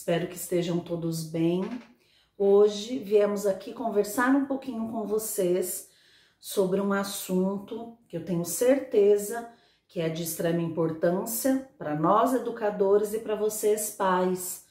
Espero que estejam todos bem. Hoje viemos aqui conversar um pouquinho com vocês sobre um assunto que eu tenho certeza que é de extrema importância para nós educadores e para vocês pais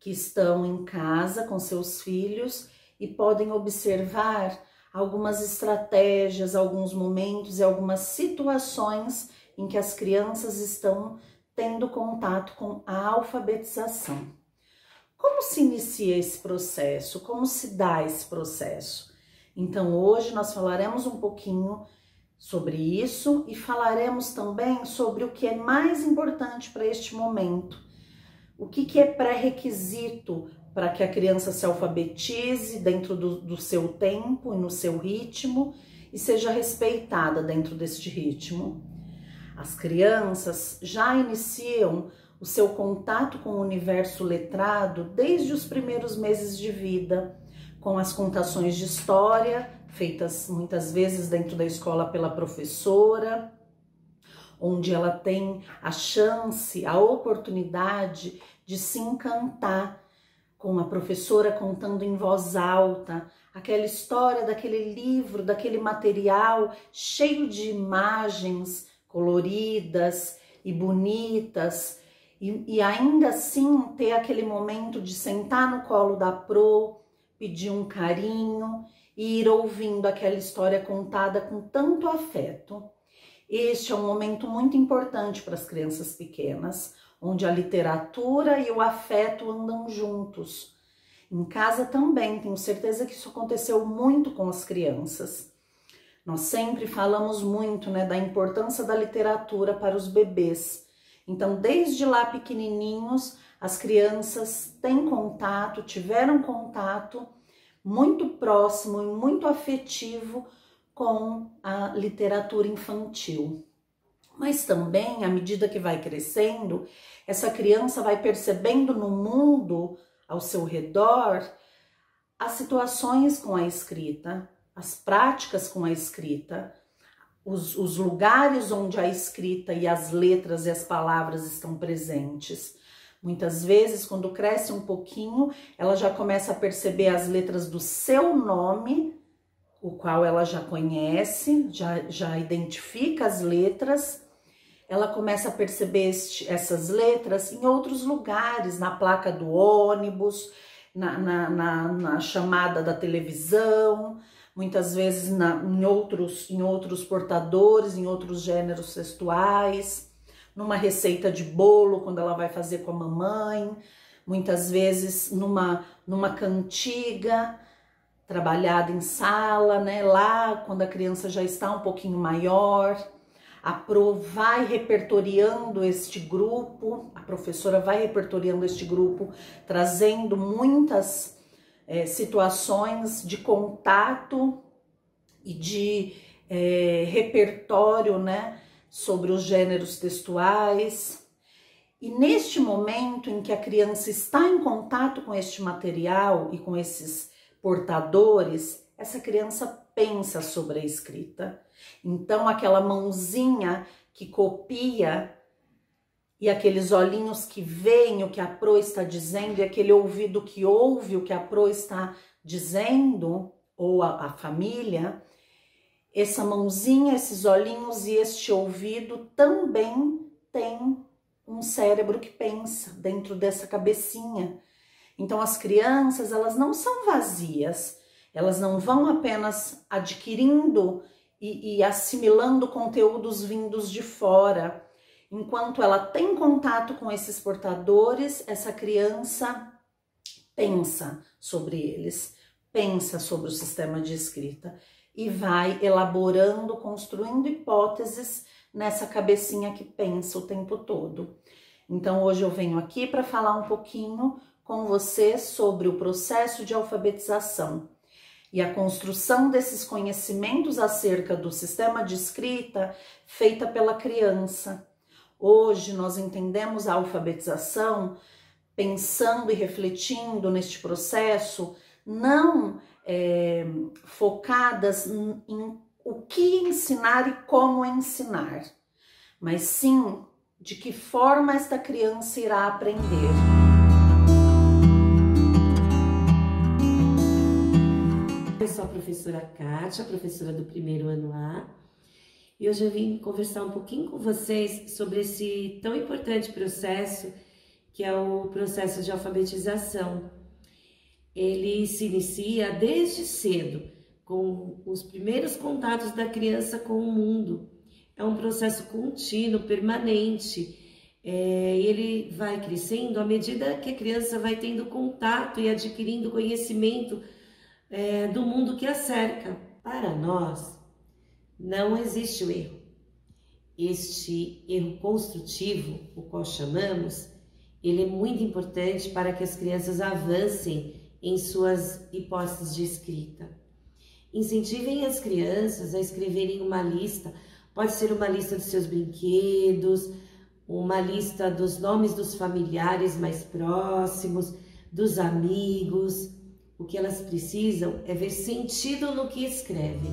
que estão em casa com seus filhos e podem observar algumas estratégias, alguns momentos e algumas situações em que as crianças estão tendo contato com a alfabetização. Como se inicia esse processo? Como se dá esse processo? Então, hoje nós falaremos um pouquinho sobre isso e falaremos também sobre o que é mais importante para este momento. O que, que é pré-requisito para que a criança se alfabetize dentro do, do seu tempo e no seu ritmo e seja respeitada dentro deste ritmo. As crianças já iniciam o seu contato com o universo letrado desde os primeiros meses de vida, com as contações de história, feitas muitas vezes dentro da escola pela professora, onde ela tem a chance, a oportunidade de se encantar com a professora contando em voz alta aquela história daquele livro, daquele material cheio de imagens coloridas e bonitas, e, e, ainda assim ter aquele momento de sentar no colo da pro, pedir um carinho e ir ouvindo aquela história contada com tanto afeto. Este é um momento muito importante para as crianças pequenas, onde a literatura e o afeto andam juntos. Em casa também, tenho certeza que isso aconteceu muito com as crianças. Nós sempre falamos muito né, da importância da literatura para os bebês. Então, desde lá pequenininhos, as crianças têm contato, tiveram contato muito próximo e muito afetivo com a literatura infantil. Mas também, à medida que vai crescendo, essa criança vai percebendo no mundo ao seu redor as situações com a escrita, as práticas com a escrita, os, os, lugares onde a escrita e as letras e as palavras estão presentes. Muitas vezes, quando cresce um pouquinho, ela já começa a perceber as letras do seu nome, o qual ela já conhece, já, já identifica as letras ela começa a perceber este, essas letras em outros lugares, na placa do ônibus, na, na, na, na chamada da televisão, muitas vezes na, em, outros, em outros portadores, em outros gêneros textuais, numa receita de bolo, quando ela vai fazer com a mamãe, muitas vezes numa, numa cantiga, trabalhada em sala, né? Lá, quando a criança já está um pouquinho maior a Pro vai repertoriando este grupo, a professora vai repertoriando este grupo, trazendo muitas é, situações de contato e de é, repertório, né, sobre os gêneros textuais. E neste momento em que a criança está em contato com este material e com esses portadores, essa criança pensa sobre a escrita. Então, aquela mãozinha que copia e aqueles olhinhos que veem o que a pro está dizendo e aquele ouvido que ouve o que a pro está dizendo, ou a, a família, essa mãozinha, esses olhinhos e este ouvido também tem um cérebro que pensa dentro dessa cabecinha. Então as crianças, elas não são vazias, elas não vão apenas adquirindo e, e assimilando conteúdos vindos de fora. Enquanto ela tem contato com esses portadores, essa criança pensa sobre eles, pensa sobre o sistema de escrita e vai elaborando, construindo hipóteses nessa cabecinha que pensa o tempo todo. Então hoje eu venho aqui para falar um pouquinho com você sobre o processo de alfabetização e a construção desses conhecimentos acerca do sistema de escrita feita pela criança. Hoje nós entendemos a alfabetização pensando e refletindo neste processo, não é, focadas em, em o que ensinar e como ensinar, mas sim de que forma esta criança irá aprender. Eu sou a professora Kátia, professora do primeiro ano A e hoje eu vim conversar um pouquinho com vocês sobre esse tão importante processo que é o processo de alfabetização. Ele se inicia desde cedo, com os primeiros contatos da criança com o mundo. É um processo contínuo, permanente. É, ele vai crescendo à medida que a criança vai tendo contato e adquirindo conhecimento é, do mundo que a cerca. Para nós, não existe o erro. Este erro construtivo, o qual chamamos, ele é muito importante para que as crianças avancem em suas hipóteses de escrita. Incentivem as crianças a escreverem uma lista, pode ser uma lista dos seus brinquedos, uma lista dos nomes dos familiares mais próximos, dos amigos. O que elas precisam é ver sentido no que escrevem.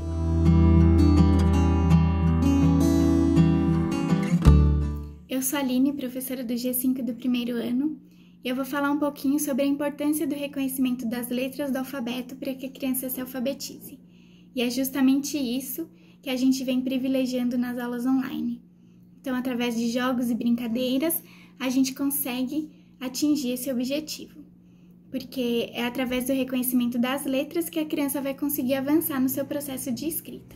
Eu sou a Aline, professora do G5 do primeiro ano, e eu vou falar um pouquinho sobre a importância do reconhecimento das letras do alfabeto para que a criança se alfabetize. E é justamente isso que a gente vem privilegiando nas aulas online. Então, através de jogos e brincadeiras, a gente consegue atingir esse objetivo. Porque é através do reconhecimento das letras que a criança vai conseguir avançar no seu processo de escrita.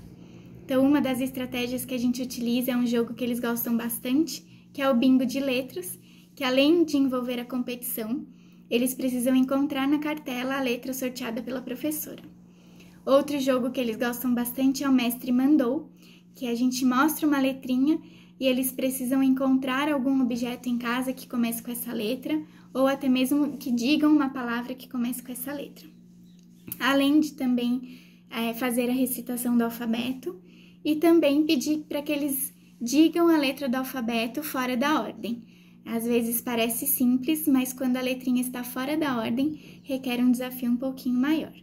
Então, uma das estratégias que a gente utiliza é um jogo que eles gostam bastante, que é o bingo de letras, que além de envolver a competição, eles precisam encontrar na cartela a letra sorteada pela professora. Outro jogo que eles gostam bastante é o Mestre Mandou, que a gente mostra uma letrinha e eles precisam encontrar algum objeto em casa que comece com essa letra, ou até mesmo que digam uma palavra que comece com essa letra. Além de também é, fazer a recitação do alfabeto e também pedir para que eles digam a letra do alfabeto fora da ordem. Às vezes parece simples, mas quando a letrinha está fora da ordem, requer um desafio um pouquinho maior.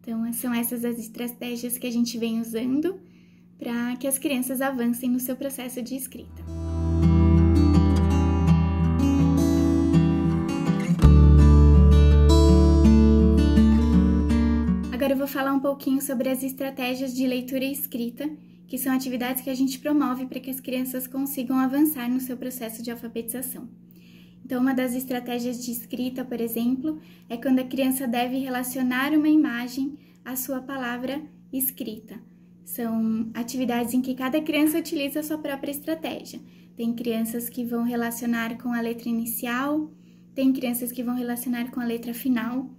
Então, são essas as estratégias que a gente vem usando para que as crianças avancem no seu processo de escrita. Agora eu vou falar um pouquinho sobre as estratégias de leitura e escrita, que são atividades que a gente promove para que as crianças consigam avançar no seu processo de alfabetização. Então, uma das estratégias de escrita, por exemplo, é quando a criança deve relacionar uma imagem à sua palavra escrita. São atividades em que cada criança utiliza a sua própria estratégia. Tem crianças que vão relacionar com a letra inicial, tem crianças que vão relacionar com a letra final.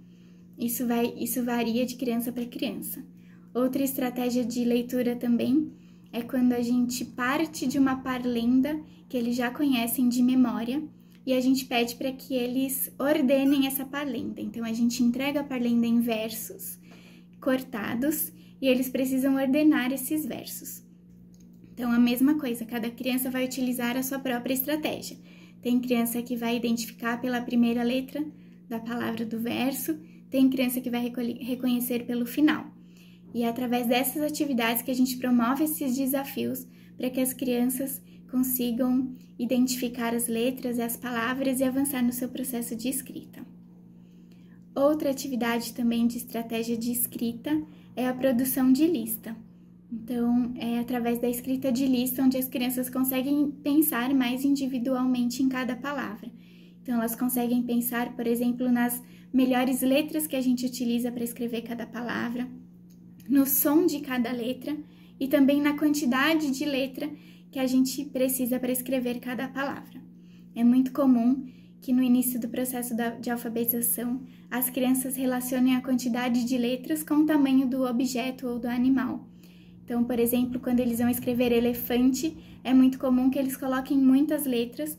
Isso, vai, isso varia de criança para criança. Outra estratégia de leitura também é quando a gente parte de uma parlenda que eles já conhecem de memória e a gente pede para que eles ordenem essa parlenda. Então a gente entrega a parlenda em versos cortados e eles precisam ordenar esses versos. Então, a mesma coisa, cada criança vai utilizar a sua própria estratégia. Tem criança que vai identificar pela primeira letra da palavra do verso, tem criança que vai reconhecer pelo final. E é através dessas atividades que a gente promove esses desafios para que as crianças consigam identificar as letras e as palavras e avançar no seu processo de escrita. Outra atividade também de estratégia de escrita é a produção de lista. Então, é através da escrita de lista onde as crianças conseguem pensar mais individualmente em cada palavra. Então, elas conseguem pensar, por exemplo, nas melhores letras que a gente utiliza para escrever cada palavra, no som de cada letra e também na quantidade de letra que a gente precisa para escrever cada palavra. É muito comum que no início do processo de alfabetização as crianças relacionem a quantidade de letras com o tamanho do objeto ou do animal. Então, por exemplo, quando eles vão escrever elefante, é muito comum que eles coloquem muitas letras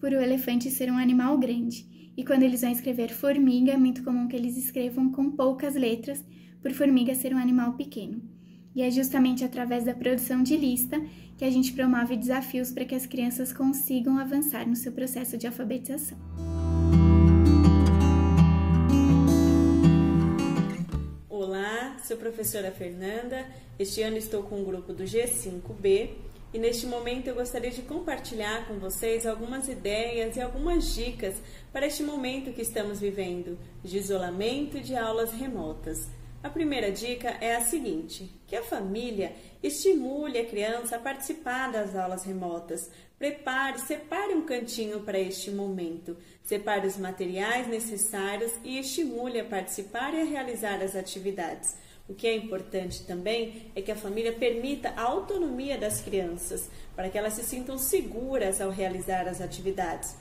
por o elefante ser um animal grande. E quando eles vão escrever formiga, é muito comum que eles escrevam com poucas letras, por formiga ser um animal pequeno. E é justamente através da produção de lista que a gente promove desafios para que as crianças consigam avançar no seu processo de alfabetização. Olá, sou professora Fernanda. Este ano estou com o grupo do G5B e neste momento eu gostaria de compartilhar com vocês algumas ideias e algumas dicas para este momento que estamos vivendo de isolamento e de aulas remotas. A primeira dica é a seguinte: que a família estimule a criança a participar das aulas remotas. Prepare, separe um cantinho para este momento. Separe os materiais necessários e estimule a participar e a realizar as atividades. O que é importante também é que a família permita a autonomia das crianças, para que elas se sintam seguras ao realizar as atividades.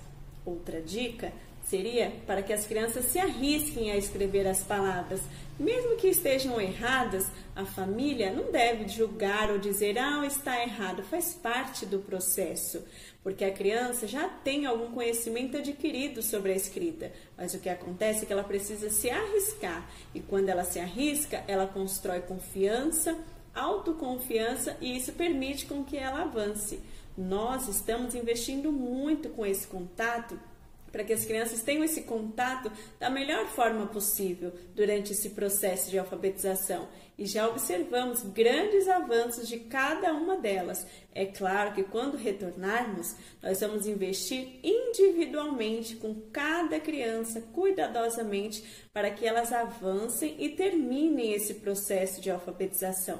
Outra dica seria para que as crianças se arrisquem a escrever as palavras. Mesmo que estejam erradas, a família não deve julgar ou dizer, ah, está errado, faz parte do processo, porque a criança já tem algum conhecimento adquirido sobre a escrita, mas o que acontece é que ela precisa se arriscar, e quando ela se arrisca, ela constrói confiança, autoconfiança e isso permite com que ela avance. Nós estamos investindo muito com esse contato para que as crianças tenham esse contato da melhor forma possível durante esse processo de alfabetização. E já observamos grandes avanços de cada uma delas. É claro que quando retornarmos, nós vamos investir individualmente com cada criança, cuidadosamente, para que elas avancem e terminem esse processo de alfabetização.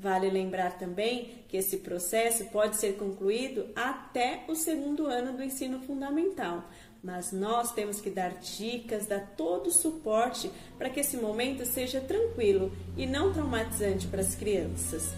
Vale lembrar também que esse processo pode ser concluído até o segundo ano do ensino fundamental mas nós temos que dar dicas, dar todo o suporte para que esse momento seja tranquilo e não traumatizante para as crianças.